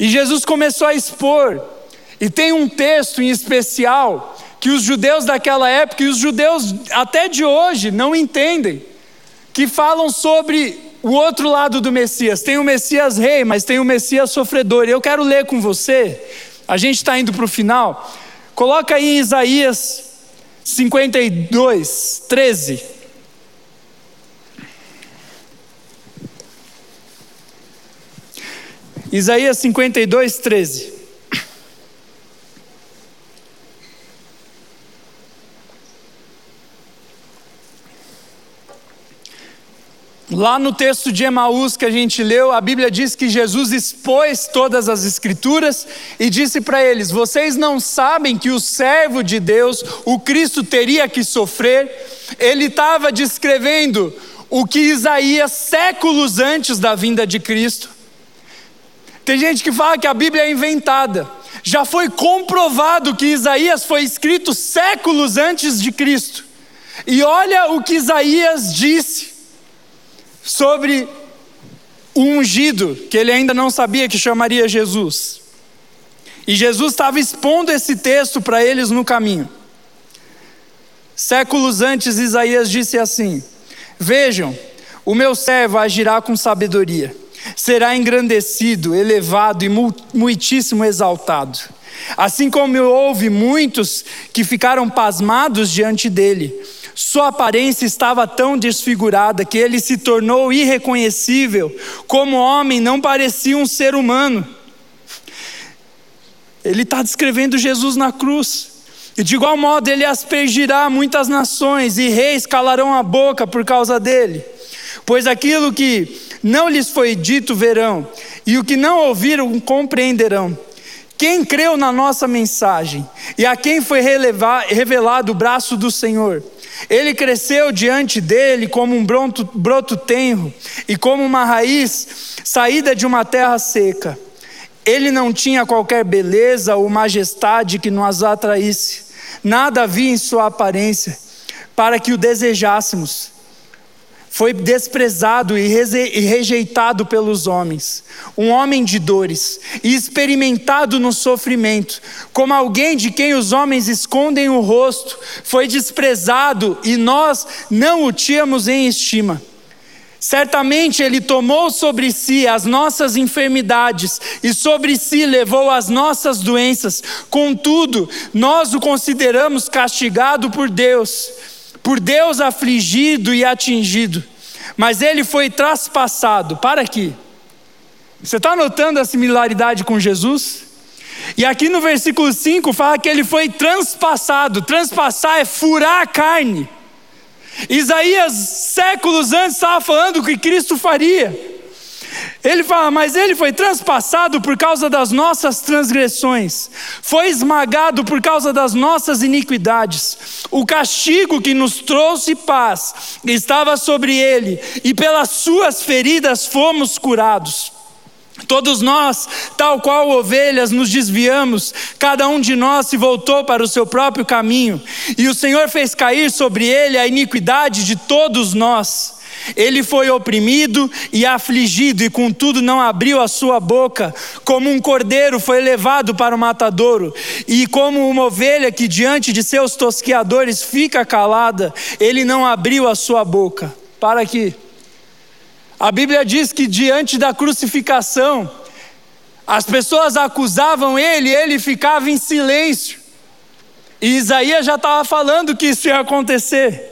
[SPEAKER 1] E Jesus começou a expor. E tem um texto em especial que os judeus daquela época e os judeus até de hoje não entendem, que falam sobre o outro lado do Messias. Tem o Messias rei, mas tem o Messias sofredor. E eu quero ler com você. A gente está indo para o final. Coloca aí Isaías 52, 13. Isaías 52, 13. Lá no texto de Emaús que a gente leu, a Bíblia diz que Jesus expôs todas as Escrituras e disse para eles: Vocês não sabem que o servo de Deus, o Cristo, teria que sofrer? Ele estava descrevendo o que Isaías, séculos antes da vinda de Cristo, tem gente que fala que a Bíblia é inventada. Já foi comprovado que Isaías foi escrito séculos antes de Cristo. E olha o que Isaías disse sobre o ungido, que ele ainda não sabia que chamaria Jesus. E Jesus estava expondo esse texto para eles no caminho. Séculos antes, Isaías disse assim: Vejam, o meu servo agirá com sabedoria será engrandecido, elevado e muitíssimo exaltado. Assim como houve muitos que ficaram pasmados diante dele, sua aparência estava tão desfigurada que ele se tornou irreconhecível, como homem não parecia um ser humano. Ele está descrevendo Jesus na cruz. E de igual modo ele aspergirá muitas nações, e reis calarão a boca por causa dele. Pois aquilo que não lhes foi dito verão, e o que não ouviram compreenderão. Quem creu na nossa mensagem e a quem foi revelado o braço do Senhor, ele cresceu diante dele como um broto, broto tenro e como uma raiz saída de uma terra seca. Ele não tinha qualquer beleza ou majestade que nos atraísse, nada havia em sua aparência para que o desejássemos foi desprezado e rejeitado pelos homens, um homem de dores e experimentado no sofrimento, como alguém de quem os homens escondem o rosto, foi desprezado e nós não o tínhamos em estima. Certamente Ele tomou sobre si as nossas enfermidades e sobre si levou as nossas doenças, contudo, nós o consideramos castigado por Deus por Deus afligido e atingido, mas ele foi traspassado. Para aqui. Você está notando a similaridade com Jesus? E aqui no versículo 5 fala que ele foi transpassado. Transpassar é furar a carne. Isaías, séculos antes, estava falando o que Cristo faria. Ele fala, mas ele foi transpassado por causa das nossas transgressões, foi esmagado por causa das nossas iniquidades. O castigo que nos trouxe paz estava sobre ele, e pelas suas feridas fomos curados. Todos nós, tal qual ovelhas, nos desviamos, cada um de nós se voltou para o seu próprio caminho, e o Senhor fez cair sobre ele a iniquidade de todos nós. Ele foi oprimido e afligido, e contudo não abriu a sua boca. Como um cordeiro foi levado para o matadouro, e como uma ovelha que diante de seus tosqueadores fica calada, ele não abriu a sua boca. Para aqui. A Bíblia diz que diante da crucificação, As pessoas acusavam ele ele ficava em silêncio. E Isaías já estava falando que isso ia acontecer.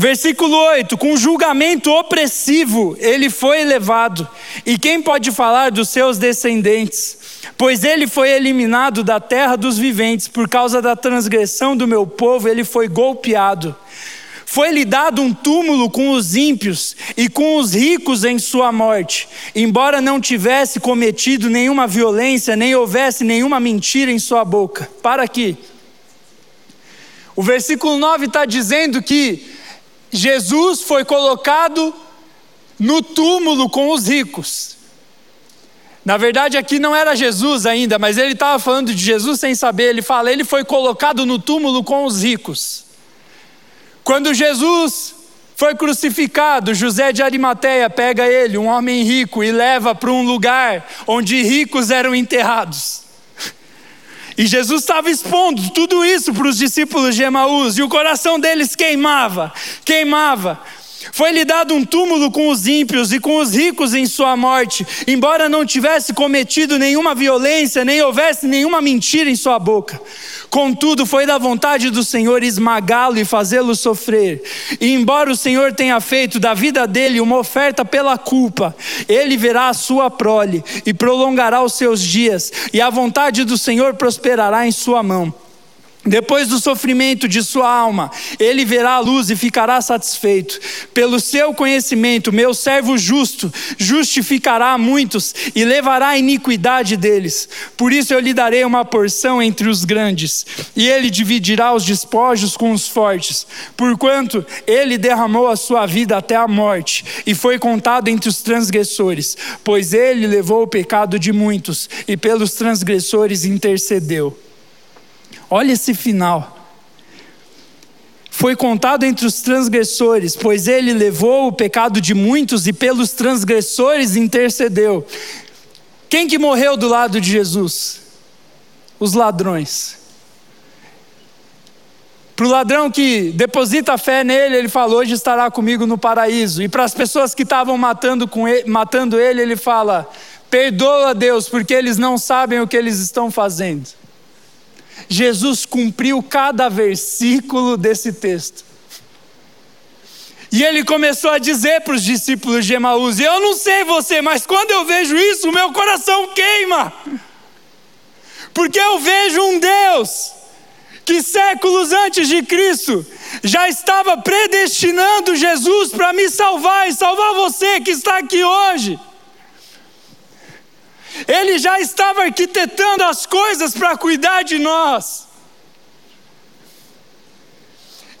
[SPEAKER 1] Versículo 8: Com julgamento opressivo ele foi levado, e quem pode falar dos seus descendentes? Pois ele foi eliminado da terra dos viventes, por causa da transgressão do meu povo, ele foi golpeado. Foi-lhe dado um túmulo com os ímpios e com os ricos em sua morte, embora não tivesse cometido nenhuma violência, nem houvesse nenhuma mentira em sua boca. Para aqui. O versículo 9 está dizendo que Jesus foi colocado no túmulo com os ricos. Na verdade, aqui não era Jesus ainda, mas ele estava falando de Jesus sem saber. Ele fala, ele foi colocado no túmulo com os ricos. Quando Jesus foi crucificado, José de Arimateia pega ele, um homem rico, e leva para um lugar onde ricos eram enterrados. E Jesus estava expondo tudo isso para os discípulos de Emaús, e o coração deles queimava, queimava. Foi-lhe dado um túmulo com os ímpios e com os ricos em sua morte, embora não tivesse cometido nenhuma violência, nem houvesse nenhuma mentira em sua boca. Contudo, foi da vontade do Senhor esmagá-lo e fazê-lo sofrer. E embora o Senhor tenha feito da vida dele uma oferta pela culpa, ele verá a sua prole e prolongará os seus dias, e a vontade do Senhor prosperará em sua mão. Depois do sofrimento de sua alma, ele verá a luz e ficará satisfeito. Pelo seu conhecimento, meu servo justo justificará muitos e levará a iniquidade deles. Por isso eu lhe darei uma porção entre os grandes, e ele dividirá os despojos com os fortes. Porquanto ele derramou a sua vida até a morte, e foi contado entre os transgressores, pois ele levou o pecado de muitos, e pelos transgressores intercedeu. Olha esse final. Foi contado entre os transgressores, pois ele levou o pecado de muitos e pelos transgressores intercedeu. Quem que morreu do lado de Jesus? Os ladrões. Para o ladrão que deposita fé nele, ele falou: Hoje estará comigo no paraíso. E para as pessoas que estavam matando, com ele, matando ele, ele fala: Perdoa Deus, porque eles não sabem o que eles estão fazendo. Jesus cumpriu cada versículo desse texto. E ele começou a dizer para os discípulos de Emaús: Eu não sei você, mas quando eu vejo isso, o meu coração queima. Porque eu vejo um Deus que séculos antes de Cristo já estava predestinando Jesus para me salvar e salvar você que está aqui hoje. Ele já estava arquitetando as coisas para cuidar de nós.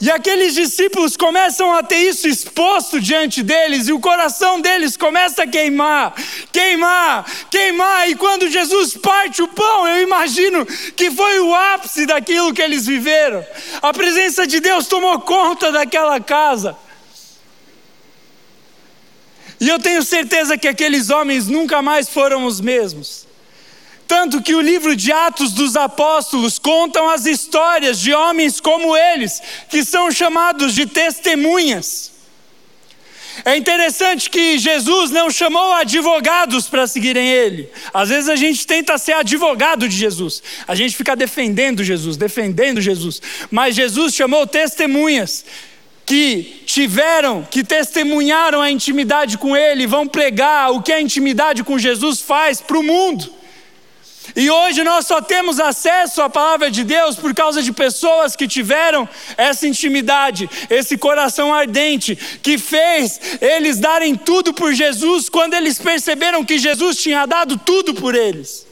[SPEAKER 1] E aqueles discípulos começam a ter isso exposto diante deles, e o coração deles começa a queimar, queimar, queimar. E quando Jesus parte o pão, eu imagino que foi o ápice daquilo que eles viveram. A presença de Deus tomou conta daquela casa. E eu tenho certeza que aqueles homens nunca mais foram os mesmos. Tanto que o livro de Atos dos Apóstolos contam as histórias de homens como eles, que são chamados de testemunhas. É interessante que Jesus não chamou advogados para seguirem ele. Às vezes a gente tenta ser advogado de Jesus, a gente fica defendendo Jesus, defendendo Jesus, mas Jesus chamou testemunhas que tiveram, que testemunharam a intimidade com Ele, vão pregar o que a intimidade com Jesus faz para o mundo. E hoje nós só temos acesso à palavra de Deus por causa de pessoas que tiveram essa intimidade, esse coração ardente, que fez eles darem tudo por Jesus quando eles perceberam que Jesus tinha dado tudo por eles.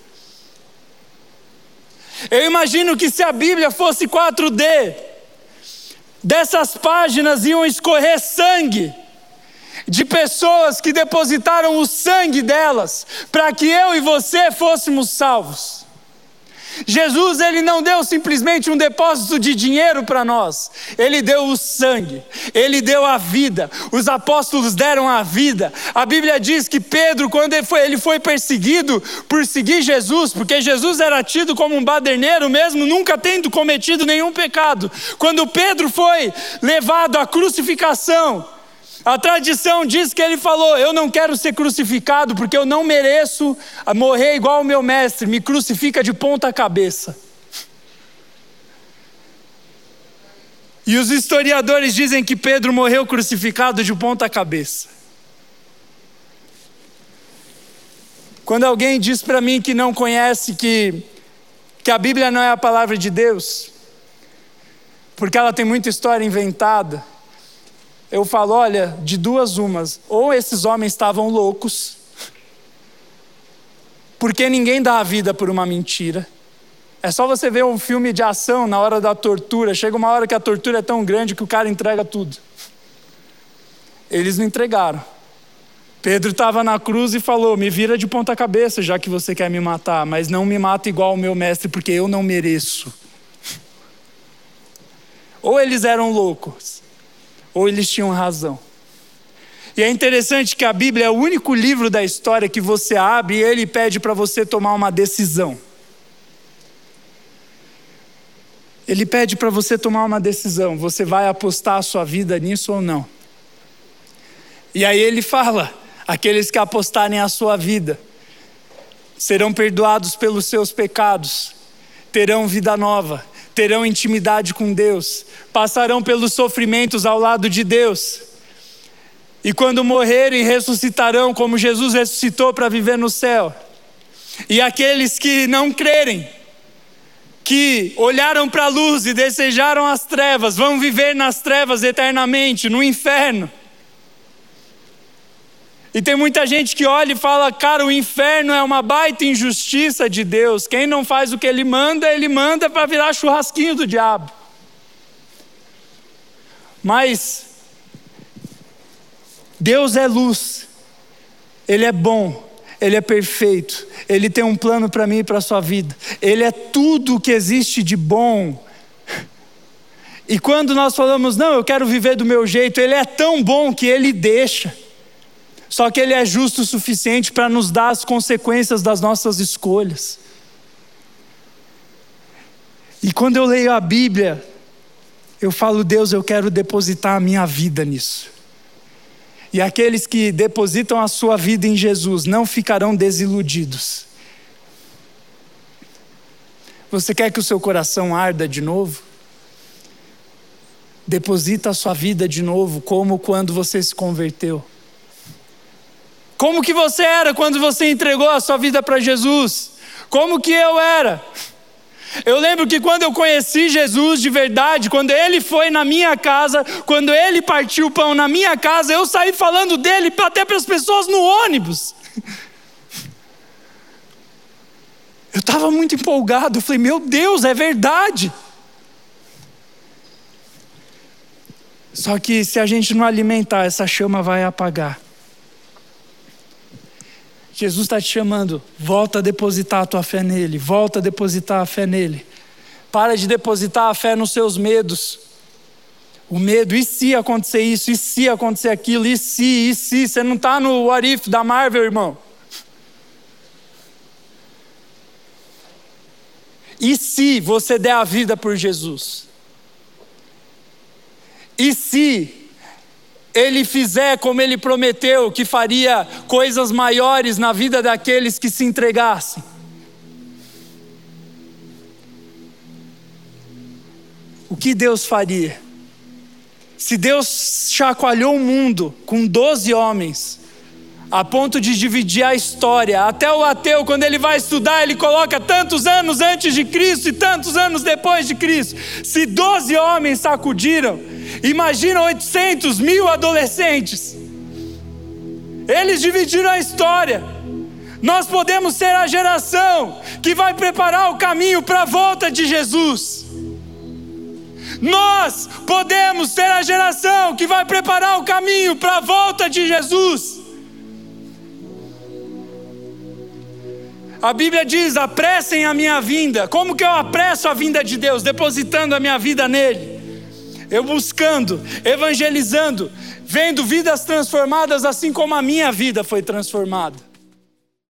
[SPEAKER 1] Eu imagino que se a Bíblia fosse 4D, dessas páginas iam escorrer sangue de pessoas que depositaram o sangue delas para que eu e você fôssemos salvos. Jesus ele não deu simplesmente um depósito de dinheiro para nós, ele deu o sangue, ele deu a vida. Os apóstolos deram a vida. A Bíblia diz que Pedro, quando ele foi, ele foi perseguido por seguir Jesus, porque Jesus era tido como um baderneiro mesmo, nunca tendo cometido nenhum pecado. Quando Pedro foi levado à crucificação, A tradição diz que ele falou: Eu não quero ser crucificado porque eu não mereço morrer igual o meu mestre, me crucifica de ponta cabeça. E os historiadores dizem que Pedro morreu crucificado de ponta cabeça. Quando alguém diz para mim que não conhece que, que a Bíblia não é a palavra de Deus, porque ela tem muita história inventada, eu falo: olha, de duas umas, ou esses homens estavam loucos, porque ninguém dá a vida por uma mentira. É só você ver um filme de ação na hora da tortura, chega uma hora que a tortura é tão grande que o cara entrega tudo. Eles não entregaram. Pedro estava na cruz e falou: Me vira de ponta cabeça, já que você quer me matar, mas não me mata igual o meu mestre, porque eu não mereço. Ou eles eram loucos, ou eles tinham razão. E é interessante que a Bíblia é o único livro da história que você abre e ele pede para você tomar uma decisão. Ele pede para você tomar uma decisão: você vai apostar a sua vida nisso ou não? E aí ele fala: aqueles que apostarem a sua vida serão perdoados pelos seus pecados, terão vida nova, terão intimidade com Deus, passarão pelos sofrimentos ao lado de Deus. E quando morrerem, ressuscitarão como Jesus ressuscitou para viver no céu. E aqueles que não crerem, que olharam para a luz e desejaram as trevas, vão viver nas trevas eternamente, no inferno. E tem muita gente que olha e fala, cara, o inferno é uma baita injustiça de Deus. Quem não faz o que ele manda, ele manda para virar churrasquinho do diabo. Mas Deus é luz, Ele é bom, Ele é perfeito, Ele tem um plano para mim e para a sua vida, Ele é tudo o que existe de bom. E quando nós falamos, não, eu quero viver do meu jeito, Ele é tão bom que Ele deixa. Só que Ele é justo o suficiente para nos dar as consequências das nossas escolhas. E quando eu leio a Bíblia, eu falo, Deus, eu quero depositar a minha vida nisso. E aqueles que depositam a sua vida em Jesus não ficarão desiludidos. Você quer que o seu coração arda de novo? Deposita a sua vida de novo, como quando você se converteu. Como que você era quando você entregou a sua vida para Jesus? Como que eu era? Eu lembro que quando eu conheci Jesus de verdade, quando ele foi na minha casa, quando ele partiu o pão na minha casa, eu saí falando dele até para as pessoas no ônibus. Eu estava muito empolgado, eu falei, meu Deus, é verdade. Só que se a gente não alimentar, essa chama vai apagar. Jesus está te chamando, volta a depositar a tua fé nele, volta a depositar a fé nele. Para de depositar a fé nos seus medos. O medo, e se acontecer isso, e se acontecer aquilo, e se, e se, você não está no what if da Marvel, irmão. E se você der a vida por Jesus? E se ele fizer como ele prometeu, que faria coisas maiores na vida daqueles que se entregassem. O que Deus faria? Se Deus chacoalhou o mundo com doze homens, a ponto de dividir a história. Até o ateu, quando ele vai estudar, ele coloca tantos anos antes de Cristo e tantos anos depois de Cristo. Se doze homens sacudiram, imagina 800 mil adolescentes. Eles dividiram a história. Nós podemos ser a geração que vai preparar o caminho para a volta de Jesus. Nós podemos ser a geração que vai preparar o caminho para a volta de Jesus. A Bíblia diz: apressem a minha vinda. Como que eu apresso a vinda de Deus? Depositando a minha vida nele. Eu buscando, evangelizando, vendo vidas transformadas assim como a minha vida foi transformada.